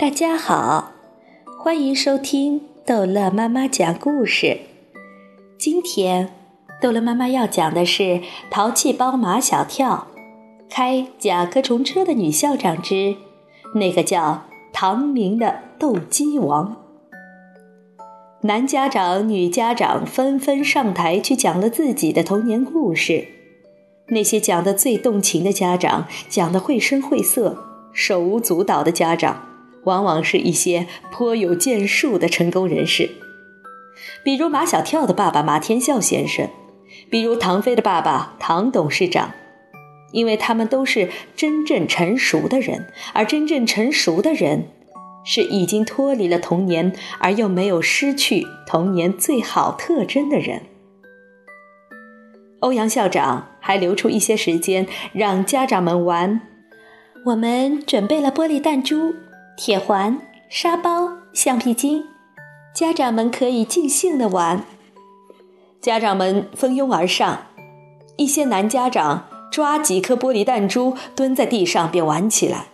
大家好，欢迎收听逗乐妈妈讲故事。今天，逗乐妈妈要讲的是《淘气包马小跳》，开甲壳虫车的女校长之那个叫唐明的斗鸡王。男家长、女家长纷纷上台去讲了自己的童年故事。那些讲的最动情的家长，讲的绘声绘色、手舞足蹈的家长。往往是一些颇有建树的成功人士，比如马小跳的爸爸马天笑先生，比如唐飞的爸爸唐董事长，因为他们都是真正成熟的人，而真正成熟的人，是已经脱离了童年而又没有失去童年最好特征的人。欧阳校长还留出一些时间让家长们玩，我们准备了玻璃弹珠。铁环、沙包、橡皮筋，家长们可以尽兴的玩。家长们蜂拥而上，一些男家长抓几颗玻璃弹珠，蹲在地上便玩起来。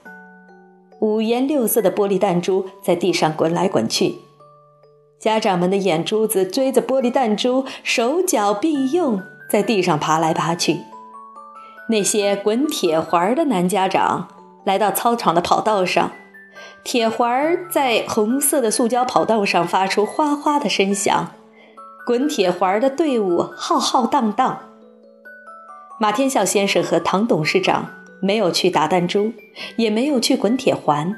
五颜六色的玻璃弹珠在地上滚来滚去，家长们的眼珠子追着玻璃弹珠，手脚并用在地上爬来爬去。那些滚铁环的男家长来到操场的跑道上。铁环儿在红色的塑胶跑道上发出哗哗的声响，滚铁环的队伍浩浩荡荡。马天笑先生和唐董事长没有去打弹珠，也没有去滚铁环。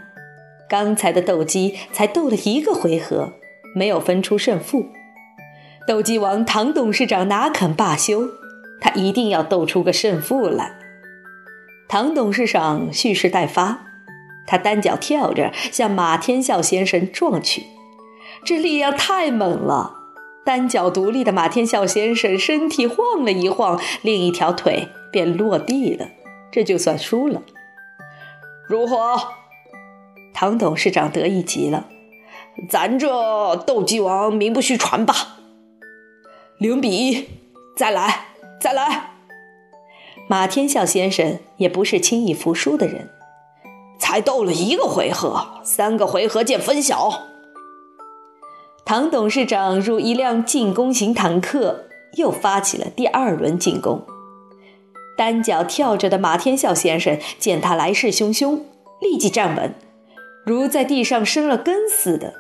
刚才的斗鸡才斗了一个回合，没有分出胜负。斗鸡王唐董事长哪肯罢休？他一定要斗出个胜负来。唐董事长蓄势待发。他单脚跳着向马天笑先生撞去，这力量太猛了。单脚独立的马天笑先生身体晃了一晃，另一条腿便落地了，这就算输了。如何？唐董事长得意极了，咱这斗鸡王名不虚传吧？零比一，再来，再来。马天笑先生也不是轻易服输的人。才斗了一个回合，三个回合见分晓。唐董事长如一辆进攻型坦克，又发起了第二轮进攻。单脚跳着的马天笑先生见他来势汹汹，立即站稳，如在地上生了根似的。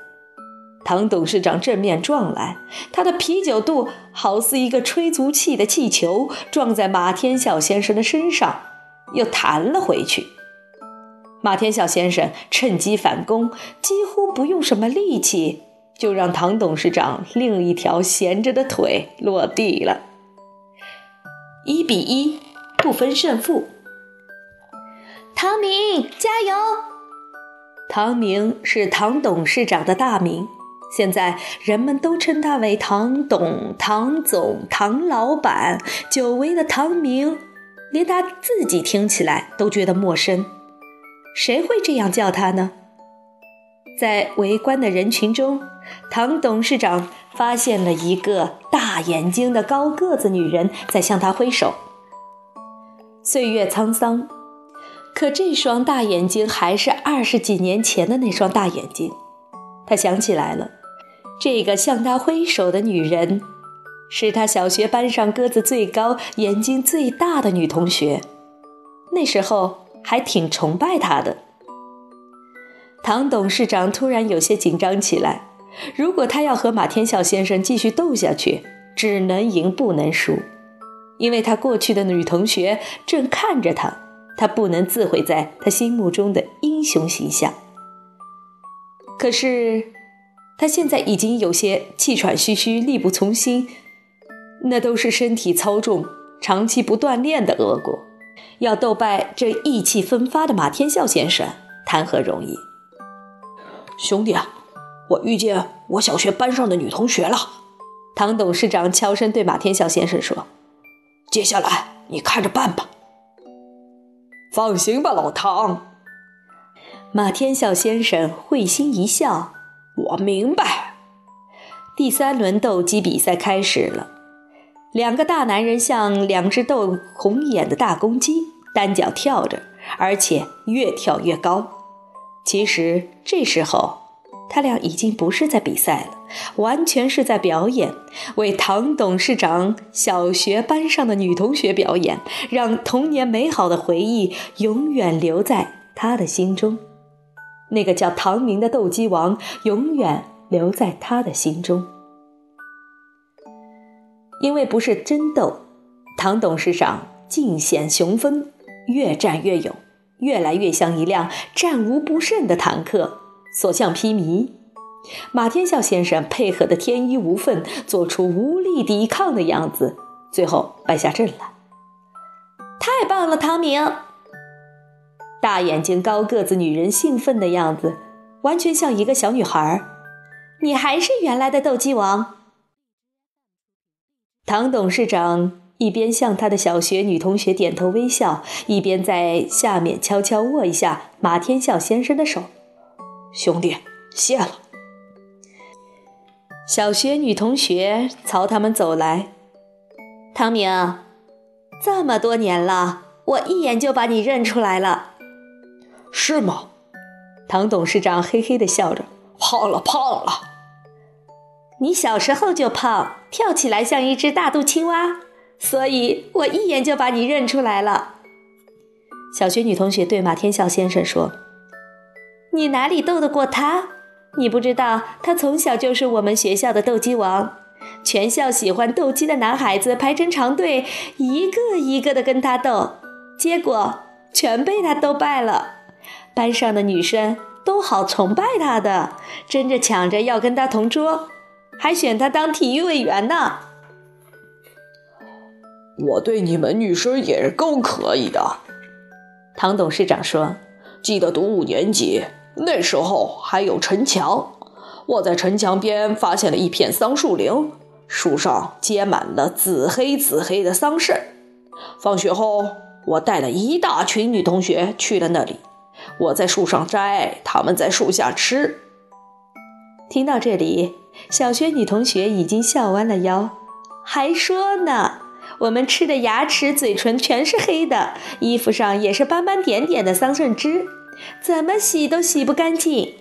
唐董事长正面撞来，他的啤酒肚好似一个吹足气的气球，撞在马天笑先生的身上，又弹了回去。马天笑先生趁机反攻，几乎不用什么力气，就让唐董事长另一条闲着的腿落地了。一比一，不分胜负。唐明，加油！唐明是唐董事长的大名，现在人们都称他为唐董、唐总、唐老板。久违的唐明，连他自己听起来都觉得陌生。谁会这样叫他呢？在围观的人群中，唐董事长发现了一个大眼睛的高个子女人在向他挥手。岁月沧桑，可这双大眼睛还是二十几年前的那双大眼睛。他想起来了，这个向他挥手的女人，是他小学班上个子最高、眼睛最大的女同学。那时候。还挺崇拜他的。唐董事长突然有些紧张起来。如果他要和马天笑先生继续斗下去，只能赢不能输，因为他过去的女同学正看着他，他不能自毁在他心目中的英雄形象。可是，他现在已经有些气喘吁吁、力不从心，那都是身体操重、长期不锻炼的恶果。要斗败这意气风发的马天笑先生，谈何容易？兄弟啊，我遇见我小学班上的女同学了。唐董事长悄声对马天笑先生说：“接下来你看着办吧。”放心吧，老唐。马天笑先生会心一笑：“我明白。”第三轮斗鸡比赛开始了。两个大男人像两只斗红眼的大公鸡，单脚跳着，而且越跳越高。其实这时候，他俩已经不是在比赛了，完全是在表演，为唐董事长小学班上的女同学表演，让童年美好的回忆永远留在他的心中。那个叫唐明的斗鸡王，永远留在他的心中。因为不是真斗，唐董事长尽显雄风，越战越勇。越来越像一辆战无不胜的坦克，所向披靡。马天笑先生配合的天衣无缝，做出无力抵抗的样子，最后败下阵来。太棒了，唐明！大眼睛、高个子女人兴奋的样子，完全像一个小女孩。你还是原来的斗鸡王。唐董事长。一边向他的小学女同学点头微笑，一边在下面悄悄握一下马天笑先生的手。兄弟，谢了。小学女同学朝他们走来。唐明，这么多年了，我一眼就把你认出来了。是吗？唐董事长嘿嘿的笑着。胖了，胖了。你小时候就胖，跳起来像一只大肚青蛙。所以我一眼就把你认出来了。小学女同学对马天笑先生说：“你哪里斗得过他？你不知道，他从小就是我们学校的斗鸡王。全校喜欢斗鸡的男孩子排成长队，一个一个的跟他斗，结果全被他斗败了。班上的女生都好崇拜他的，争着抢着要跟他同桌，还选他当体育委员呢。”我对你们女生也是够可以的，唐董事长说：“记得读五年级那时候还有城墙，我在城墙边发现了一片桑树林，树上结满了紫黑紫黑的桑葚。放学后，我带了一大群女同学去了那里，我在树上摘，她们在树下吃。”听到这里，小学女同学已经笑弯了腰，还说呢。我们吃的牙齿、嘴唇全是黑的，衣服上也是斑斑点点的桑葚汁，怎么洗都洗不干净。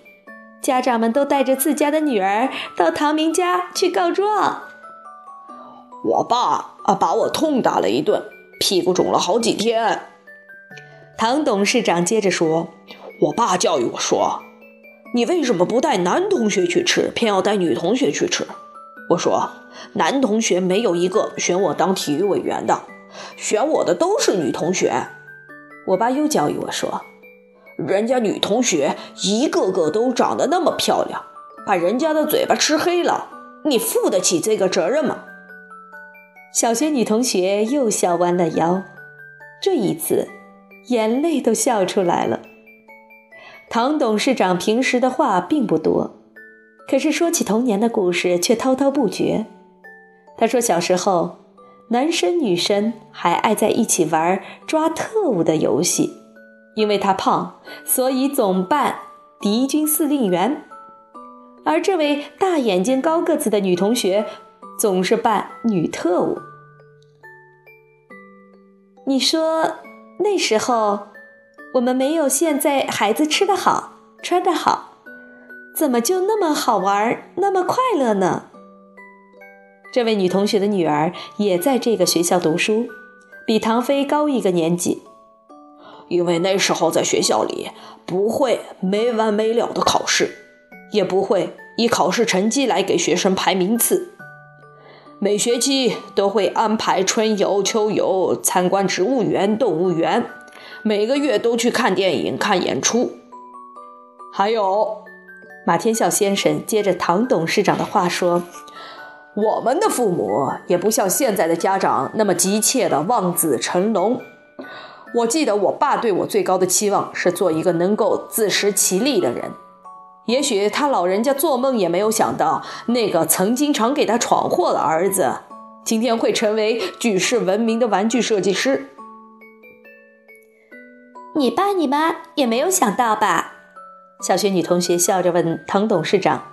家长们都带着自家的女儿到唐明家去告状。我爸啊，把我痛打了一顿，屁股肿了好几天。唐董事长接着说：“我爸教育我说，你为什么不带男同学去吃，偏要带女同学去吃？”我说，男同学没有一个选我当体育委员的，选我的都是女同学。我爸又教育我说，人家女同学一个个都长得那么漂亮，把人家的嘴巴吃黑了，你负得起这个责任吗？小学女同学又笑弯了腰，这一次眼泪都笑出来了。唐董事长平时的话并不多。可是说起童年的故事，却滔滔不绝。他说，小时候，男生女生还爱在一起玩抓特务的游戏。因为他胖，所以总扮敌军司令员。而这位大眼睛、高个子的女同学，总是扮女特务。你说，那时候，我们没有现在孩子吃得好、穿得好。怎么就那么好玩，那么快乐呢？这位女同学的女儿也在这个学校读书，比唐飞高一个年级。因为那时候在学校里不会没完没了的考试，也不会以考试成绩来给学生排名次。每学期都会安排春游、秋游，参观植物园、动物园，每个月都去看电影、看演出，还有。马天笑先生接着唐董事长的话说：“我们的父母也不像现在的家长那么急切的望子成龙。我记得我爸对我最高的期望是做一个能够自食其力的人。也许他老人家做梦也没有想到，那个曾经常给他闯祸的儿子，今天会成为举世闻名的玩具设计师。你爸你妈也没有想到吧？”小学女同学笑着问唐董事长：“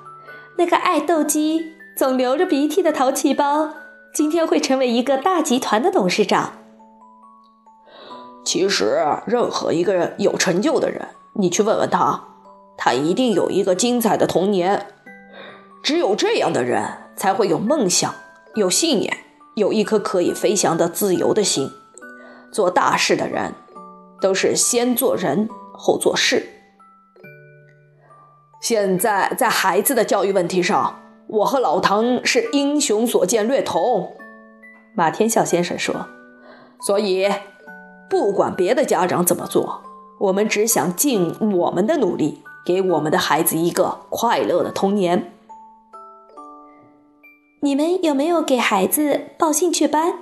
那个爱斗鸡、总流着鼻涕的淘气包，今天会成为一个大集团的董事长？”其实，任何一个有成就的人，你去问问他，他一定有一个精彩的童年。只有这样的人才会有梦想、有信念、有一颗可以飞翔的自由的心。做大事的人，都是先做人后做事。现在在孩子的教育问题上，我和老唐是英雄所见略同。马天笑先生说：“所以，不管别的家长怎么做，我们只想尽我们的努力，给我们的孩子一个快乐的童年。”你们有没有给孩子报兴趣班？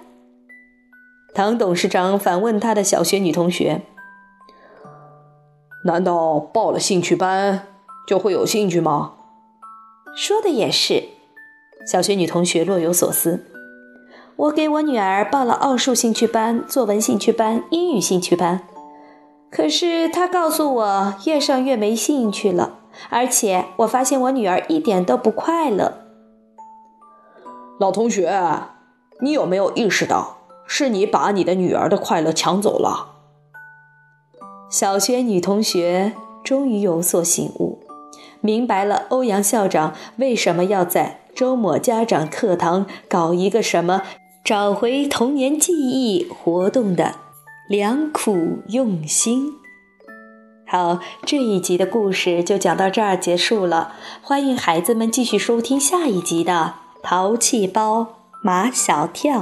唐董事长反问他的小学女同学：“难道报了兴趣班？”就会有兴趣吗？说的也是。小学女同学若有所思。我给我女儿报了奥数兴趣班、作文兴趣班、英语兴趣班，可是她告诉我越上越没兴趣了，而且我发现我女儿一点都不快乐。老同学，你有没有意识到是你把你的女儿的快乐抢走了？小轩女同学终于有所醒悟。明白了，欧阳校长为什么要在周末家长课堂搞一个什么找回童年记忆活动的良苦用心。好，这一集的故事就讲到这儿结束了，欢迎孩子们继续收听下一集的《淘气包马小跳》。